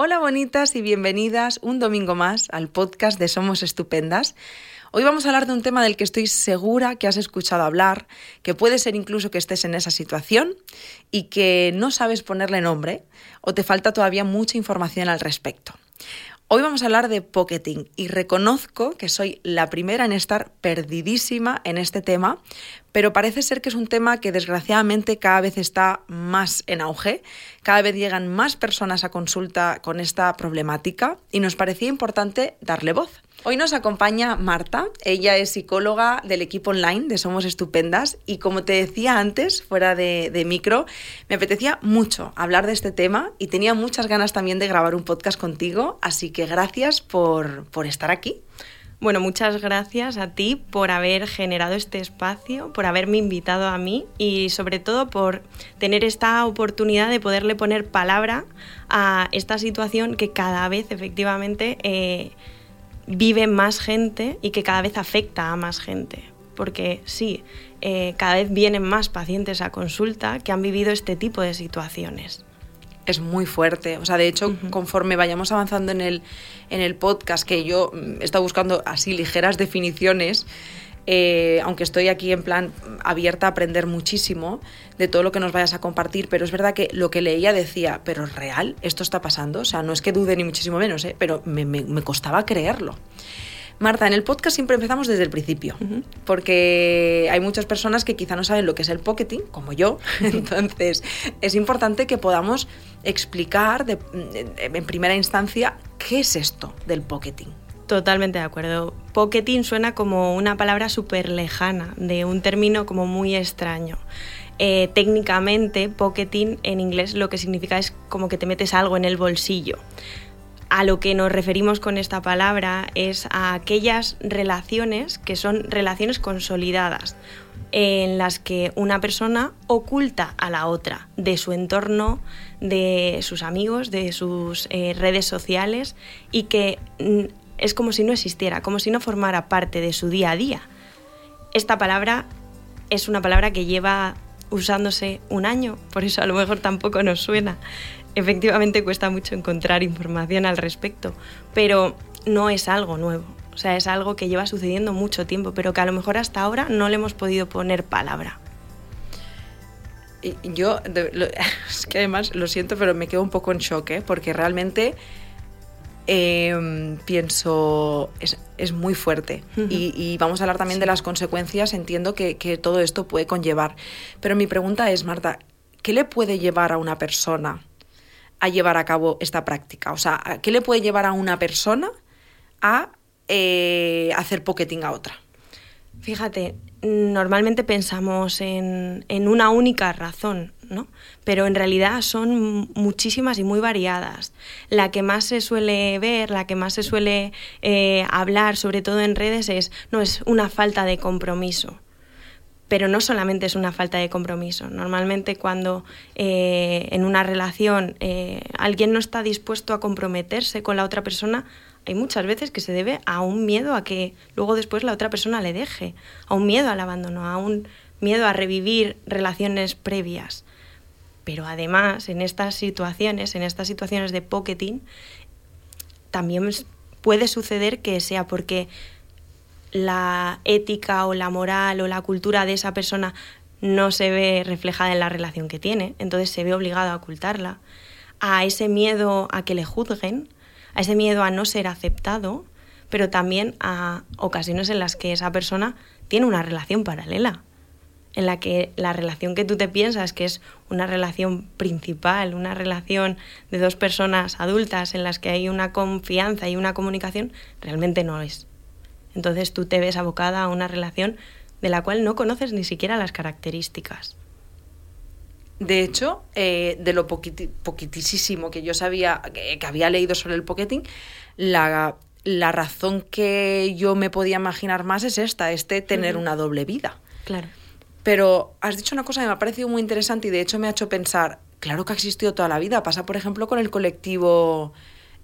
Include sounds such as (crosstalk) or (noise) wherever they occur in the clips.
Hola bonitas y bienvenidas un domingo más al podcast de Somos Estupendas. Hoy vamos a hablar de un tema del que estoy segura que has escuchado hablar, que puede ser incluso que estés en esa situación y que no sabes ponerle nombre o te falta todavía mucha información al respecto. Hoy vamos a hablar de pocketing y reconozco que soy la primera en estar perdidísima en este tema, pero parece ser que es un tema que desgraciadamente cada vez está más en auge, cada vez llegan más personas a consulta con esta problemática y nos parecía importante darle voz. Hoy nos acompaña Marta, ella es psicóloga del equipo online de Somos Estupendas y como te decía antes, fuera de, micro, me apetecía mucho hablar de este tema y tenía muchas ganas también de grabar un podcast contigo, así que gracias por, por estar aquí. Bueno, muchas gracias a ti por haber generado este espacio, por haberme invitado a mí y sobre todo por tener esta oportunidad de poderle poner palabra a esta situación que cada vez efectivamente eh, vive más gente y que cada vez afecta a más gente. Porque sí, eh, cada vez vienen más pacientes a consulta que han vivido este tipo de situaciones es muy fuerte. O sea, de hecho, conforme vayamos avanzando en el, en el podcast, que yo he estado buscando así ligeras definiciones, eh, aunque estoy aquí en plan abierta a aprender muchísimo de todo lo que nos vayas a compartir, pero es verdad que lo que leía decía, pero real, esto está pasando, o sea, no es que dude ni muchísimo menos, ¿eh? pero me, me, me costaba creerlo. Marta, en el podcast siempre empezamos desde el principio, porque hay muchas personas que quizá no saben lo que es el pocketing, como yo, (laughs) entonces es importante que podamos explicar en primera instancia qué es esto del pocketing. Totalmente de acuerdo. Pocketing suena como una palabra súper lejana, de un término como muy extraño. Eh, técnicamente, pocketing en inglés lo que significa es como que te metes algo en el bolsillo a lo que nos referimos con esta palabra es a aquellas relaciones que son relaciones consolidadas, en las que una persona oculta a la otra de su entorno, de sus amigos, de sus eh, redes sociales y que mm, es como si no existiera, como si no formara parte de su día a día. Esta palabra es una palabra que lleva usándose un año, por eso a lo mejor tampoco nos suena, efectivamente cuesta mucho encontrar información al respecto, pero no es algo nuevo. O sea, es algo que lleva sucediendo mucho tiempo, pero que a lo mejor hasta ahora no le hemos podido poner palabra. yo, (laughs) es que además lo siento, pero me quedo un poco en shock, ¿eh? porque realmente em, pienso, es, muy fuerte. y, vamos a hablar también de las consecuencias, entiendo que, que todo esto puede conllevar. Pero mi pregunta es, Marta, ¿qué le puede llevar a una persona a llevar a cabo esta práctica? O sea, ¿qué le puede llevar a una persona a eh, hacer pocketing a otra? Fíjate, normalmente pensamos en, una única razón, ¿no? Pero en realidad son muchísimas y muy variadas. La que más se suele ver, la que más se suele eh, hablar, sobre todo en redes, es, no, es una falta de compromiso pero no solamente es una falta de compromiso. Normalmente cuando eh, en una relación eh, alguien no está dispuesto a comprometerse con la otra persona, hay muchas veces que se debe a un miedo a que luego después la otra persona le deje, a un miedo al abandono, a un miedo a revivir relaciones previas. Pero además, en estas situaciones, en estas situaciones de pocketing, también puede suceder que sea porque la ética o la moral o la cultura de esa persona no se ve reflejada en la relación que tiene, entonces se ve obligado a ocultarla, a ese miedo a que le juzguen, a ese miedo a no ser aceptado, pero también a ocasiones en las que esa persona tiene una relación paralela, en la que la relación que tú te piensas que es una relación principal, una relación de dos personas adultas en las que hay una confianza y una comunicación, realmente no es. Entonces tú te ves abocada a una relación de la cual no conoces ni siquiera las características. De hecho, eh, de lo poquitísimo que yo sabía, que, había leído sobre el pocketing, la, razón que yo me podía imaginar más es esta, este tener una doble vida. Claro. Pero has dicho una cosa que me ha parecido muy interesante y de hecho me ha hecho pensar, claro que ha existido toda la vida. Pasa, por ejemplo, con el colectivo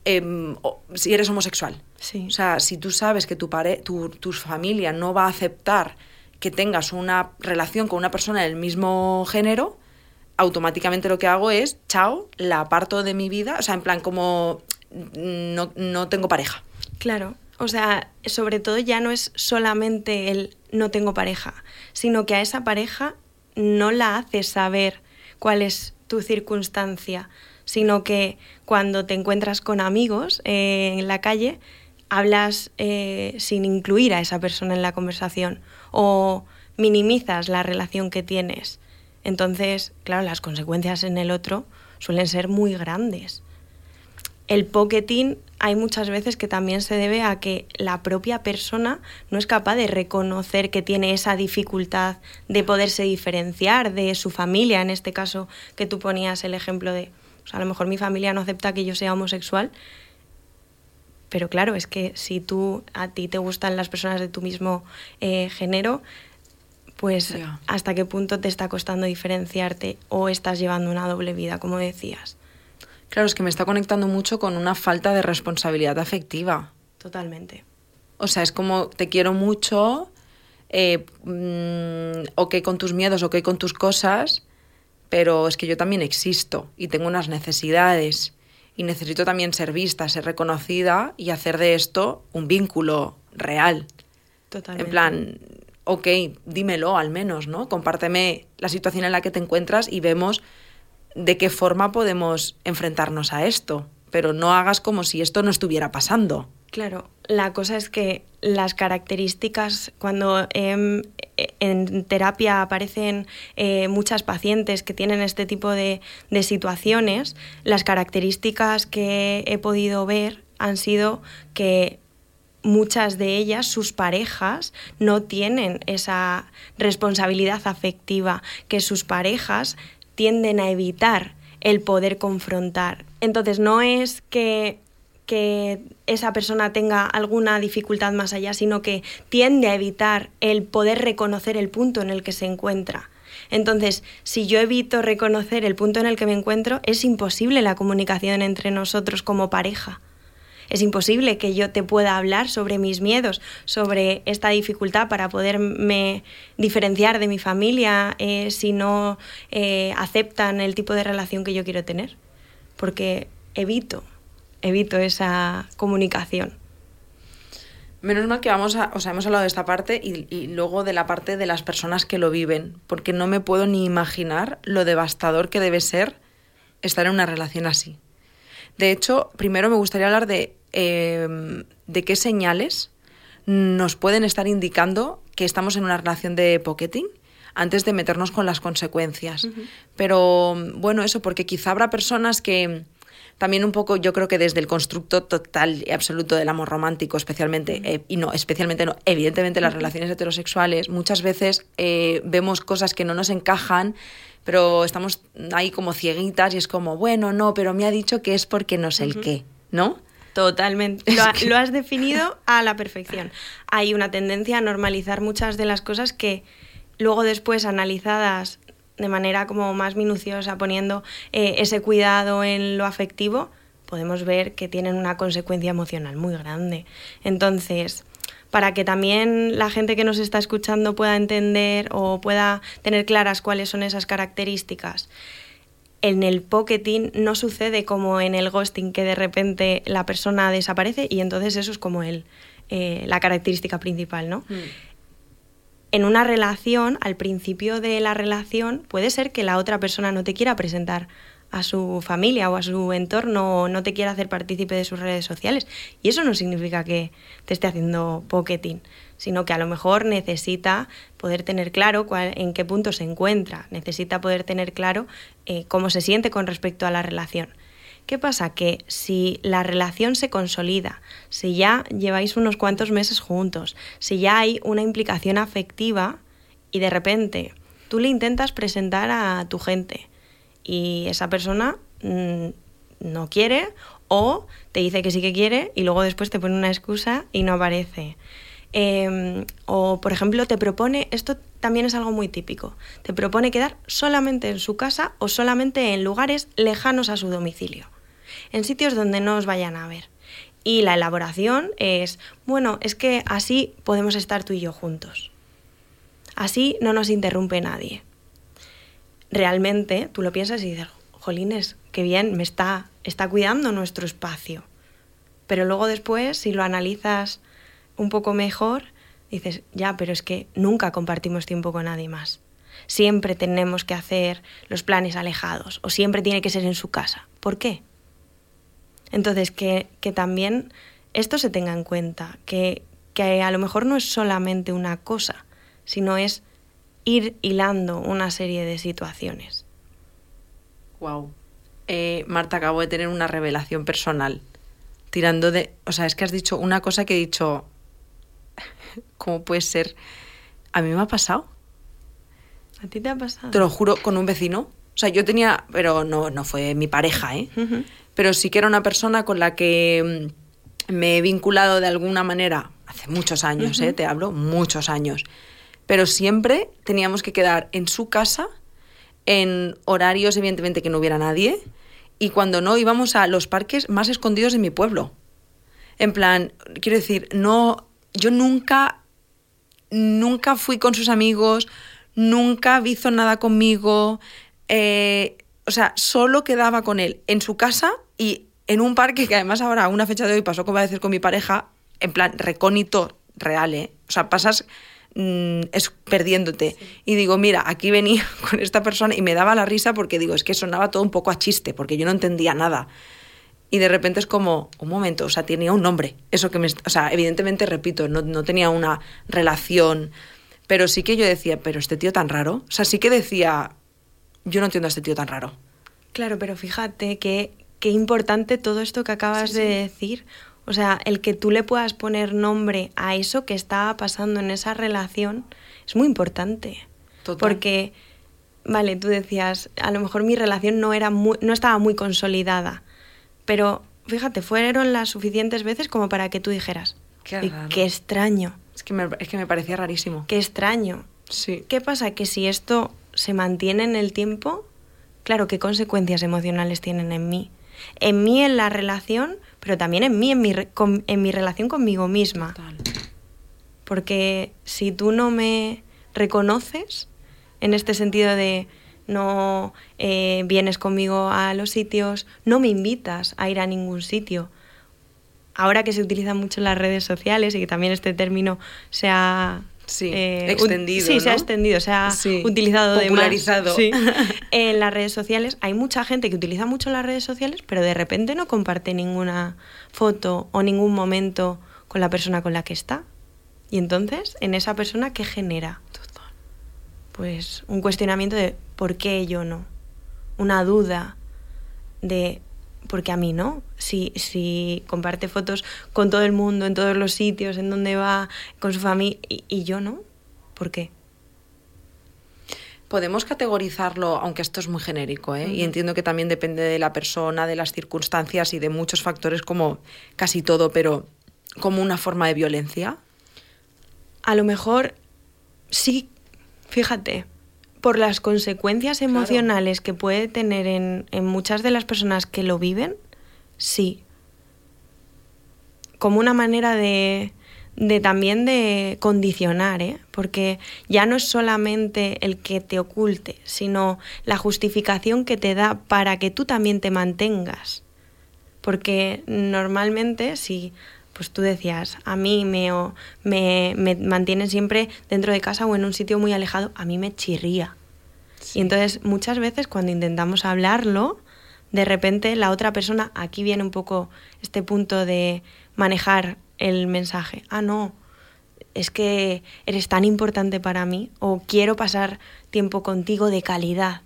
Em, si eres homosexual. Sí. O sea, si tú sabes que tu, tu, familia no va a aceptar que tengas una relación con una persona del mismo género, automáticamente lo que hago es, chao, la aparto de mi vida, o sea, en plan como no, no tengo pareja. Claro, o sea, sobre todo ya no es solamente el no tengo pareja, sino que a esa pareja no la haces saber cuál es tu circunstancia, sino que cuando te encuentras con amigos eh, en la calle, hablas eh, sin incluir a esa persona en la conversación o minimizas la relación que tienes. Entonces, claro, las consecuencias en el otro suelen ser muy grandes. El pocketing hay muchas veces que también se debe a que la propia persona no es capaz de reconocer que tiene esa dificultad de poderse diferenciar de su familia, en este caso que tú ponías el ejemplo de, a lo mejor mi familia no acepta que yo sea homosexual, pero claro, es que si tú a ti te gustan las personas de tu mismo eh, género, pues hasta qué punto te está costando diferenciarte o estás llevando una doble vida, como decías. Claro, es que me está conectando mucho con una falta de responsabilidad afectiva. Totalmente. O sea, es como te quiero mucho, eh, mm, ok con tus miedos, ok con tus cosas, pero es que yo también existo y tengo unas necesidades y necesito también ser vista, ser reconocida y hacer de esto un vínculo real. Totalmente. En plan, ok, dímelo al menos, ¿no? Compárteme la situación en la que te encuentras y vemos de qué forma podemos enfrentarnos a esto, pero no hagas como si esto no estuviera pasando. Claro, la cosa es que las características, cuando em, en terapia aparecen eh, muchas pacientes que tienen este tipo de, de situaciones, las características que he podido ver han sido que muchas de ellas, sus parejas, no tienen esa responsabilidad afectiva, que sus parejas tienden a evitar el poder confrontar. Entonces no es que, que esa persona tenga alguna dificultad más allá, sino que tiende a evitar el poder reconocer el punto en el que se encuentra. Entonces, si yo evito reconocer el punto en el que me encuentro, es imposible la comunicación entre nosotros como pareja. Es imposible que yo te pueda hablar sobre mis miedos, sobre esta dificultad para poderme diferenciar de mi familia eh, si no eh, aceptan el tipo de relación que yo quiero tener. Porque evito, evito esa comunicación. Menos mal que vamos a, o sea, hemos hablado de esta parte y, y, luego de la parte de las personas que lo viven, porque no me puedo ni imaginar lo devastador que debe ser estar en una relación así. De hecho, primero me gustaría hablar de, eh, de qué señales nos pueden estar indicando que estamos en una relación de pocketing antes de meternos con las consecuencias. Pero bueno, eso, porque quizá habrá personas que también un poco, yo creo que desde el constructo total y absoluto del amor romántico, especialmente, eh, y no, especialmente no, evidentemente las relaciones heterosexuales, muchas veces eh, vemos cosas que no nos encajan pero estamos ahí como cieguitas y es como, bueno, no, pero me ha dicho que es porque no sé el qué, ¿no? Totalmente. Lo, has definido a la perfección. Hay una tendencia a normalizar muchas de las cosas que luego después analizadas de manera como más minuciosa, poniendo eh, ese cuidado en lo afectivo, podemos ver que tienen una consecuencia emocional muy grande. Entonces, para que también la gente que nos está escuchando pueda entender o pueda tener claras cuáles son esas características. En el pocketing no sucede como en el ghosting, que de repente la persona desaparece y entonces eso es como el, eh, la característica principal, ¿no? Mm. En una relación, al principio de la relación, puede ser que la otra persona no te quiera presentar a su familia o a su entorno o no te quiere hacer partícipe de sus redes sociales. Y eso no significa que te esté haciendo pocketing, sino que a lo mejor necesita poder tener claro cuál, en qué punto se encuentra, necesita poder tener claro eh, cómo se siente con respecto a la relación. ¿Qué pasa? Que si la relación se consolida, si ya lleváis unos cuantos meses juntos, si ya hay una implicación afectiva y de repente tú le intentas presentar a tu gente, y esa persona mm, no quiere o te dice que sí que quiere y luego después te pone una excusa y no aparece. Em, o, por ejemplo, te propone, esto también es algo muy típico, te propone quedar solamente en su casa o solamente en lugares lejanos a su domicilio, en sitios donde no os vayan a ver. Y la elaboración es, bueno, es que así podemos estar tú y yo juntos. Así no nos interrumpe nadie realmente tú lo piensas y dices, jolines, qué bien, me está, está cuidando nuestro espacio. Pero luego después, si lo analizas un poco mejor, dices, ya, pero es que nunca compartimos tiempo con nadie más. Siempre tenemos que hacer los planes alejados o siempre tiene que ser en su casa. ¿Por qué? Entonces, que, que también esto se tenga en cuenta, que, que a lo mejor no es solamente una cosa, sino es ir hilando una serie de situaciones. Wow. Eh, Marta, acabo de tener una revelación personal. Tirando de. O sea, es que has dicho una cosa que he dicho. (laughs) ¿Cómo puede ser? A mí me ha pasado. ¿A ti te ha pasado? Te lo juro, con un vecino. O sea, yo tenía. Pero no, no fue mi pareja, ¿eh? Pero sí que era una persona con la que mm, me he vinculado de alguna manera hace muchos años, ¿eh? Te hablo, muchos años. Pero siempre teníamos que quedar en su casa en horarios, evidentemente, que no hubiera nadie. Y cuando no, íbamos a los parques más escondidos de mi pueblo. En plan, quiero decir, no. Yo nunca. Nunca fui con sus amigos, nunca hizo nada conmigo. eh, o sea, solo quedaba con él en su casa y en un parque que además ahora, a una fecha de hoy, pasó como a decir con mi pareja, en plan recónito real, ¿eh? O sea, pasas mm, es perdiéndote. Y digo, mira, aquí venía (laughs) con esta persona y me daba la risa porque digo, es que sonaba todo un poco a chiste, porque yo no entendía nada. Y de repente es como, un momento, o sea, tenía un nombre. Eso que me. O sea, evidentemente, repito, no, no tenía una relación. Pero sí que yo decía, pero este tío tan raro. O sea, sí que decía, yo no entiendo a este tío tan raro. Claro, pero fíjate que qué importante todo esto que acabas Sí, de decir. O sea, el que tú le puedas poner nombre a eso que estaba pasando en esa relación es muy importante. Total. Porque, vale, tú decías, a lo mejor mi relación no, era muy, no estaba muy consolidada, pero fíjate, fueron las suficientes veces como para que tú dijeras, Qué "Y raro". qué extraño, Es que me, es que me parecía rarísimo. qué extraño. Sí. ¿Qué pasa? Que si esto se mantiene en el tiempo, claro, ¿qué consecuencias emocionales tienen en mí? En mí, en la relación, pero también en mí, en mi, con- en mi relación conmigo misma. Total. Porque si tú no me reconoces, en este sentido de no eh, vienes conmigo a los sitios, no me invitas a ir a ningún sitio. Ahora que se utilizan mucho las redes sociales y que también este término se ha Sí, ut- extendido, sí, se ha extendido, se ha Sí, utilizado de más. popularizado. Sí. (laughs) En las redes sociales hay mucha gente que utiliza mucho las redes sociales, pero de repente no comparte ninguna foto o ningún momento con la persona con la que está. Y entonces, en esa persona, ¿qué genera? Pues un cuestionamiento de ¿por qué yo no? Una duda de ¿por qué a mí no? Si, si comparte fotos con todo el mundo, en todos los sitios, en donde va, con su familia, y, y yo no, ¿por qué? Podemos categorizarlo, aunque esto es muy genérico, ¿eh? y entiendo que también depende de la persona, de las circunstancias y de muchos factores, como casi todo, pero como una forma de violencia. A lo mejor sí, fíjate, por las consecuencias emocionales que puede tener en, en muchas de las personas que lo viven, sí. Como una manera de, de también de condicionar, ¿eh? porque ya no es solamente el que te oculte, sino la justificación que te da para que tú también te mantengas. Porque normalmente, si pues tú decías, a mí me, o- me, me mantienen siempre dentro de casa o en un sitio muy alejado, a mí me chirría. Y entonces muchas veces cuando intentamos hablarlo, de repente la otra persona, aquí viene un poco este punto de manejar el mensaje. Ah, no, es que eres tan importante para mí o quiero pasar tiempo contigo de calidad.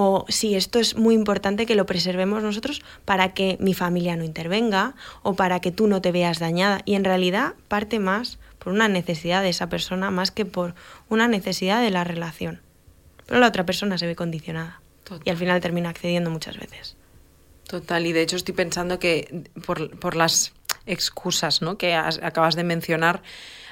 O sí, esto es muy importante que lo preservemos nosotros para que mi familia no intervenga o para que tú no te veas dañada. Y en realidad parte más por una necesidad de esa persona más que por una necesidad de la relación. Pero la otra persona se ve condicionada Total. y al final termina accediendo muchas veces. Total, y de hecho estoy pensando que por, por las excusas ¿no? que has- acabas de mencionar,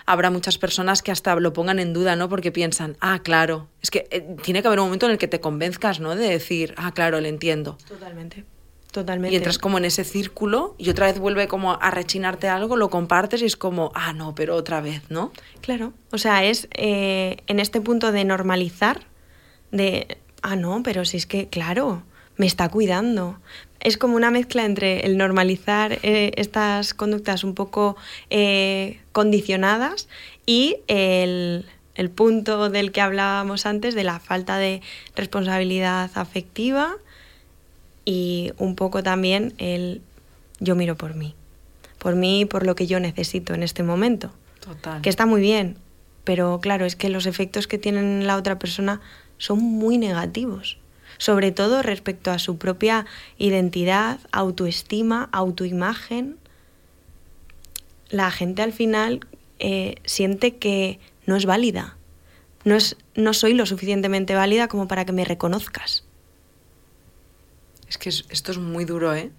habrá muchas personas que hasta lo pongan en duda, ¿no? Porque piensan, ah, claro, es que eh, tiene que haber un momento en el que te convenzcas, ¿no? De decir, ah, claro, le entiendo. Totalmente. Totalmente. Y entras como en ese círculo y otra vez vuelve como a rechinarte algo, lo compartes y es como, ah, no, pero otra vez, ¿no? Claro, o sea, es eh, en este punto de normalizar, de ah, no, pero si es que, claro, me está cuidando. Es como una mezcla entre el normalizar eh, estas conductas un poco eh, condicionadas y el, el punto del que hablábamos antes de la falta de responsabilidad afectiva y un poco también el yo miro por mí, por mí y por lo que yo necesito en este momento. Total. Que está muy bien, pero claro, es que los efectos que tienen en la otra persona son muy negativos, sobre todo respecto a su propia identidad, autoestima, autoimagen. La gente al final eh, siente que no es válida, no, es, no soy lo suficientemente válida como para que me reconozcas. Es que esto es muy duro, ¿eh?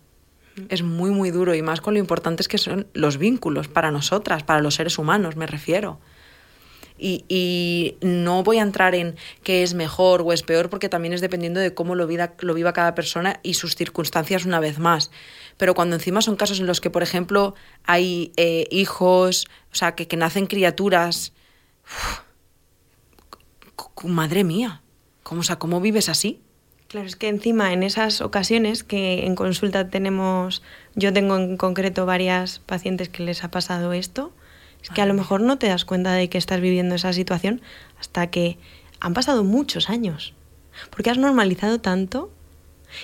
Es muy, muy duro y más con lo importante es que son los vínculos para nosotras, para los seres humanos, me refiero. Y, no voy a entrar en qué es mejor o es peor porque también es dependiendo de cómo lo, lo viva cada persona y sus circunstancias una vez más. Pero cuando encima son casos en los que, por ejemplo, hay eh, hijos, o sea, que, que nacen criaturas... madre mía, ¿cómo, o sea, ¿cómo vives así? Claro, es que encima en esas ocasiones que en consulta tenemos, yo tengo en concreto varias pacientes que les ha pasado esto, es que a lo mejor no te das cuenta de que estás viviendo esa situación hasta que han pasado muchos años. Porque has normalizado tanto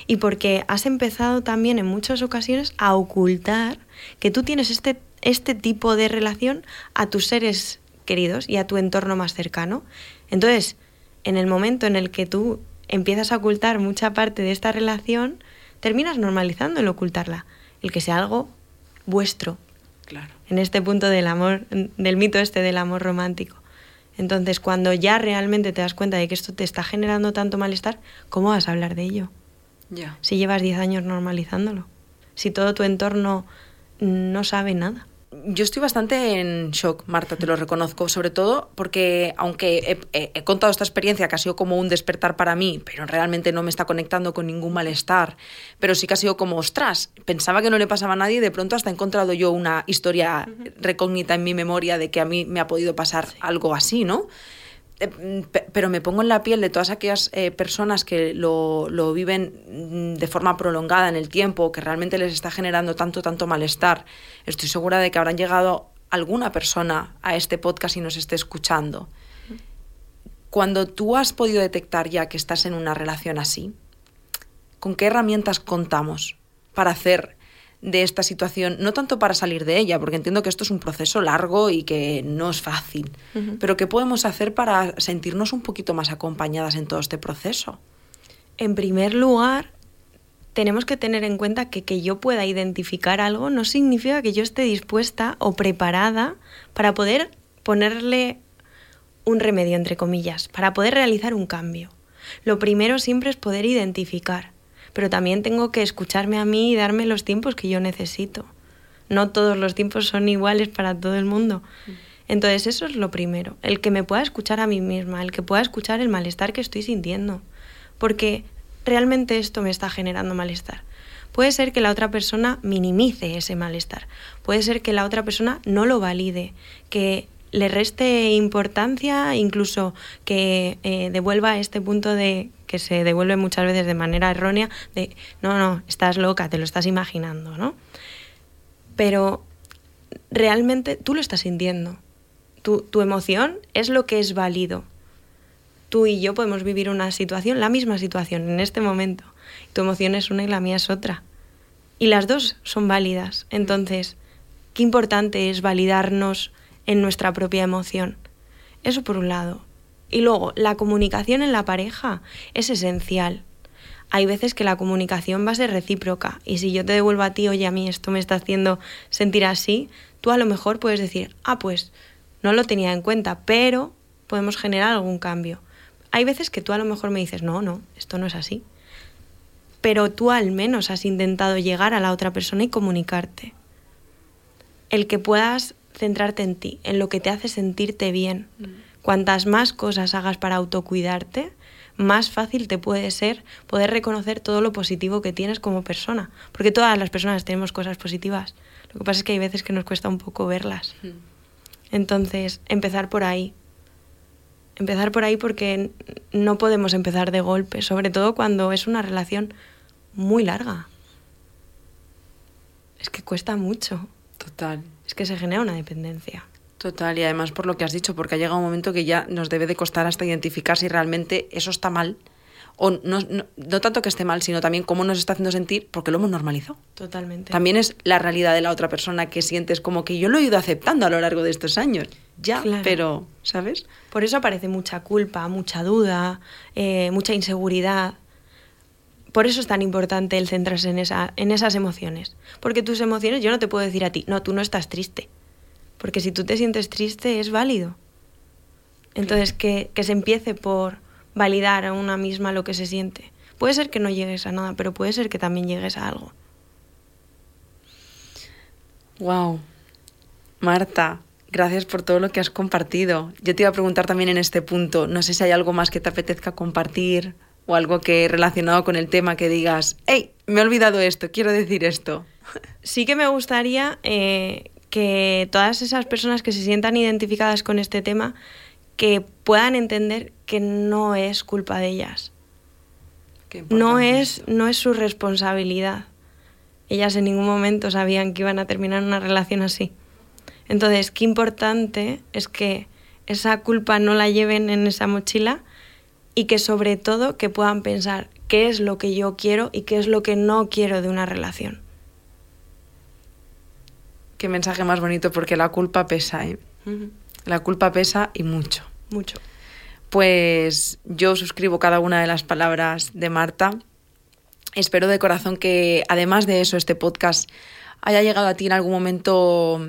y porque has empezado también en muchas ocasiones a ocultar que tú tienes este, este tipo de relación a tus seres queridos y a tu entorno más cercano. Entonces, en el momento en el que tú empiezas a ocultar mucha parte de esta relación, terminas normalizando el ocultarla, el que sea algo vuestro. Claro. En este punto del amor, del mito este del amor romántico. Entonces, cuando ya realmente te das cuenta de que esto te está generando tanto malestar, ¿cómo vas a hablar de ello? Ya. Si llevas 10 años normalizándolo. Si todo tu entorno no sabe nada yo estoy bastante en shock, Marta, te lo reconozco, sobre todo porque aunque he, contado esta experiencia que ha sido como un despertar para mí, pero realmente no me está conectando con ningún malestar, pero sí que ha sido como, ostras, pensaba que no le pasaba a nadie y de pronto hasta he encontrado yo una historia recógnita en mi memoria de que a mí me ha podido pasar algo así, ¿no? Eh, pero me pongo en la piel de todas aquellas eh, personas que lo, lo, viven mm, de forma prolongada en el tiempo, que realmente les está generando tanto, tanto malestar. Estoy segura de que habrán llegado alguna persona a este podcast y nos esté escuchando. Cuando tú has podido detectar ya que estás en una relación así, ¿con qué herramientas contamos para hacer de esta situación, no tanto para salir de ella, porque entiendo que esto es un proceso largo y que no es fácil, pero ¿qué podemos hacer para sentirnos un poquito más acompañadas en todo este proceso? En primer lugar, tenemos que tener en cuenta que que yo pueda identificar algo no significa que yo esté dispuesta o preparada para poder ponerle un remedio, entre comillas, para poder realizar un cambio. Lo primero siempre es poder identificar pero también tengo que escucharme a mí y darme los tiempos que yo necesito. No todos los tiempos son iguales para todo el mundo. Entonces eso es lo primero, el que me pueda escuchar a mí misma, el que pueda escuchar el malestar que estoy sintiendo, porque realmente esto me está generando malestar. Puede ser que la otra persona minimice ese malestar, puede ser que la otra persona no lo valide, que le reste importancia, incluso que eh, devuelva este punto de que se devuelve muchas veces de manera errónea, de no, no, estás loca, te lo estás imaginando, ¿no? Pero realmente tú lo estás sintiendo. Tu, tu emoción es lo que es válido. Tú y yo podemos vivir una situación, la misma situación, en este momento. Tu emoción es una y la mía es otra. Y las dos son válidas. Entonces, qué importante es validarnos en nuestra propia emoción. Eso por un lado. Y luego, la comunicación en la pareja es esencial. Hay veces que la comunicación va a ser recíproca y si yo te devuelvo a ti, oye, a mí esto me está haciendo sentir así, tú a lo mejor puedes decir, ah, pues no lo tenía en cuenta, pero podemos generar algún cambio. Hay veces que tú a lo mejor me dices, no, no, esto no es así. Pero tú al menos has intentado llegar a la otra persona y comunicarte. El que puedas centrarte en ti, en lo que te hace sentirte bien. Mm. Cuantas más cosas hagas para autocuidarte, más fácil te puede ser poder reconocer todo lo positivo que tienes como persona. Porque todas las personas tenemos cosas positivas. Lo que pasa es que hay veces que nos cuesta un poco verlas. Mm. Entonces, empezar por ahí. empezar por ahí porque no podemos empezar de golpe, sobre todo cuando es una relación muy larga. Es que cuesta mucho. Total. Es que se genera una dependencia. Total, y además por lo que has dicho, porque ha llegado un momento que ya nos debe de costar hasta identificar si realmente eso está mal. O no, no, no tanto que esté mal, sino también cómo nos está haciendo sentir, porque lo hemos normalizado. Totalmente. También es la realidad de la otra persona que sientes como que yo lo he ido aceptando a lo largo de estos años. Ya, Claro. pero, ¿sabes? Por eso aparece mucha culpa, mucha duda, eh, mucha inseguridad. Por eso es tan importante el centrarse en, esa, en esas emociones. Porque tus emociones, yo no te puedo decir a ti, no, tú no estás triste. Porque si tú te sientes triste, es válido. Entonces, que, que se empiece por validar a una misma lo que se siente. Puede ser que no llegues a nada, pero puede ser que también llegues a algo. Wow. Marta, gracias por todo lo que has compartido. Yo te iba a preguntar también en este punto, no sé si hay algo más que te apetezca compartir o algo que relacionado con el tema que digas, hey, me he olvidado esto, quiero decir esto. (laughs) Sí que me gustaría eh, que todas esas personas que se sientan identificadas con este tema, que puedan entender que no es culpa de ellas. No es, esto. no es su responsabilidad. Ellas en ningún momento sabían que iban a terminar una relación así. Entonces, qué importante es que esa culpa no la lleven en esa mochila y que sobre todo que puedan pensar qué es lo que yo quiero y qué es lo que no quiero de una relación. Qué mensaje más bonito porque la culpa pesa, ¿eh? La culpa pesa y mucho. Mucho. Pues yo suscribo cada una de las palabras de Marta. Espero de corazón que, además de eso, este podcast haya llegado a ti en algún momento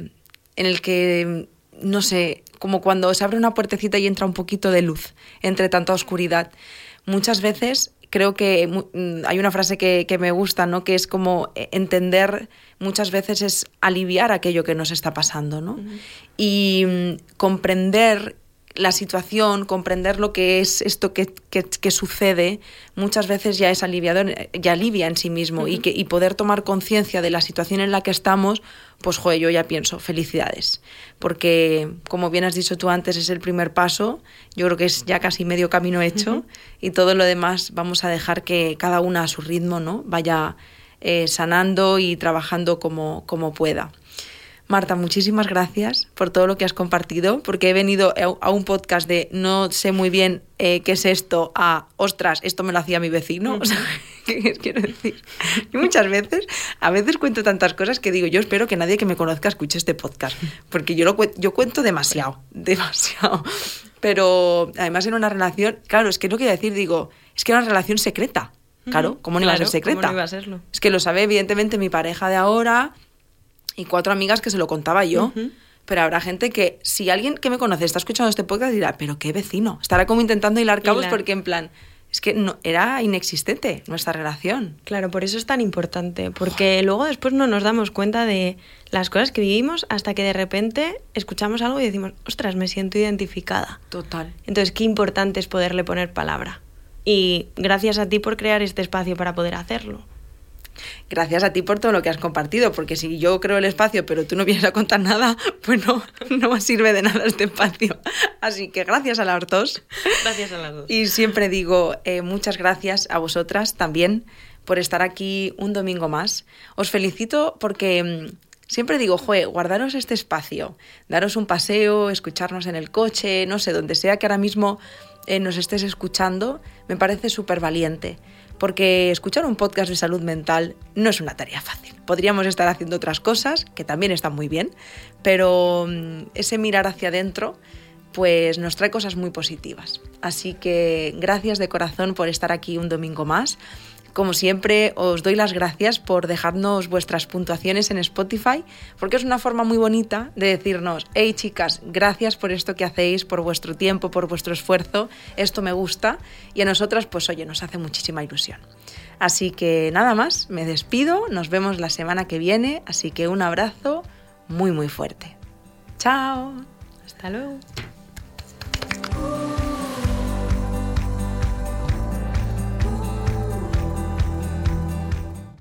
en el que, no sé, como cuando se abre una puertecita y entra un poquito de luz entre tanta oscuridad. Muchas veces creo que mm, hay una frase que, que me gusta, ¿no? Que es como eh, entender muchas veces es aliviar aquello que nos está pasando, ¿no? Y mm, comprender la situación, comprender lo que es esto que, que- que sucede, muchas veces ya es aliviador, eh, ya alivia en sí mismo y, que, y poder tomar conciencia de la situación en la que estamos, pues joder, yo ya pienso, felicidades. Porque, como bien has dicho tú antes, es el primer paso, yo creo que es ya casi medio camino hecho y todo lo demás vamos a dejar que cada una a su ritmo, ¿no? Vaya eh, sanando y trabajando como, como pueda. Marta, muchísimas gracias por todo lo que has compartido, porque he venido a- un podcast de no sé muy bien eh, qué es esto, a ostras, esto me lo hacía mi vecino. (laughs) O sea, ¿qué quiero decir? Y muchas veces, a veces cuento tantas cosas que digo, yo espero que nadie que me conozca escuche este podcast, porque yo, lo, yo cuento demasiado, demasiado. Pero además en una relación, claro, es que no quiero decir, digo, es que era una relación secreta. Claro, Ujú, ¿cómo no iba a ser claro, secreta? ¿cómo no iba a serlo? Es que lo sabe evidentemente mi pareja de ahora y cuatro amigas que se lo contaba yo. Pero habrá gente que, si alguien que me conoce está escuchando este podcast, dirá, pero qué vecino. Estará como intentando hilar cabos Hilar. porque en plan, es que no, era inexistente nuestra relación. Claro, por eso es tan importante, porque luego después no nos damos cuenta de las cosas que vivimos hasta que de repente escuchamos algo y decimos, ostras, me siento identificada. Total. Entonces, qué importante es poderle poner palabra. Y gracias a ti por crear este espacio para poder hacerlo. Gracias a ti por todo lo que has compartido, porque si yo creo el espacio, pero tú no vienes a contar nada, pues no, no sirve de nada este espacio. Así que gracias a las dos. Gracias a las dos. Y siempre digo eh, muchas gracias a vosotras también por estar aquí un domingo más. Os felicito porque mm, siempre digo, joe, guardaros este espacio, daros un paseo, escucharnos en el coche, no sé, donde sea que ahora mismo eh, nos estés escuchando, me parece súper valiente. Porque escuchar un podcast de salud mental no es una tarea fácil. Podríamos estar haciendo otras cosas, que también están muy bien, pero mm, ese mirar hacia adentro pues nos trae cosas muy positivas. Así que gracias de corazón por estar aquí un domingo más. Como siempre, os doy las gracias por dejarnos vuestras puntuaciones en Spotify, porque es una forma muy bonita de decirnos, hey chicas, gracias por esto que hacéis, por vuestro tiempo, por vuestro esfuerzo, esto me gusta, y a nosotras, pues oye, nos hace muchísima ilusión. Así que nada más, me despido, nos vemos la semana que viene, así que un abrazo muy muy fuerte. Chao. Hasta luego.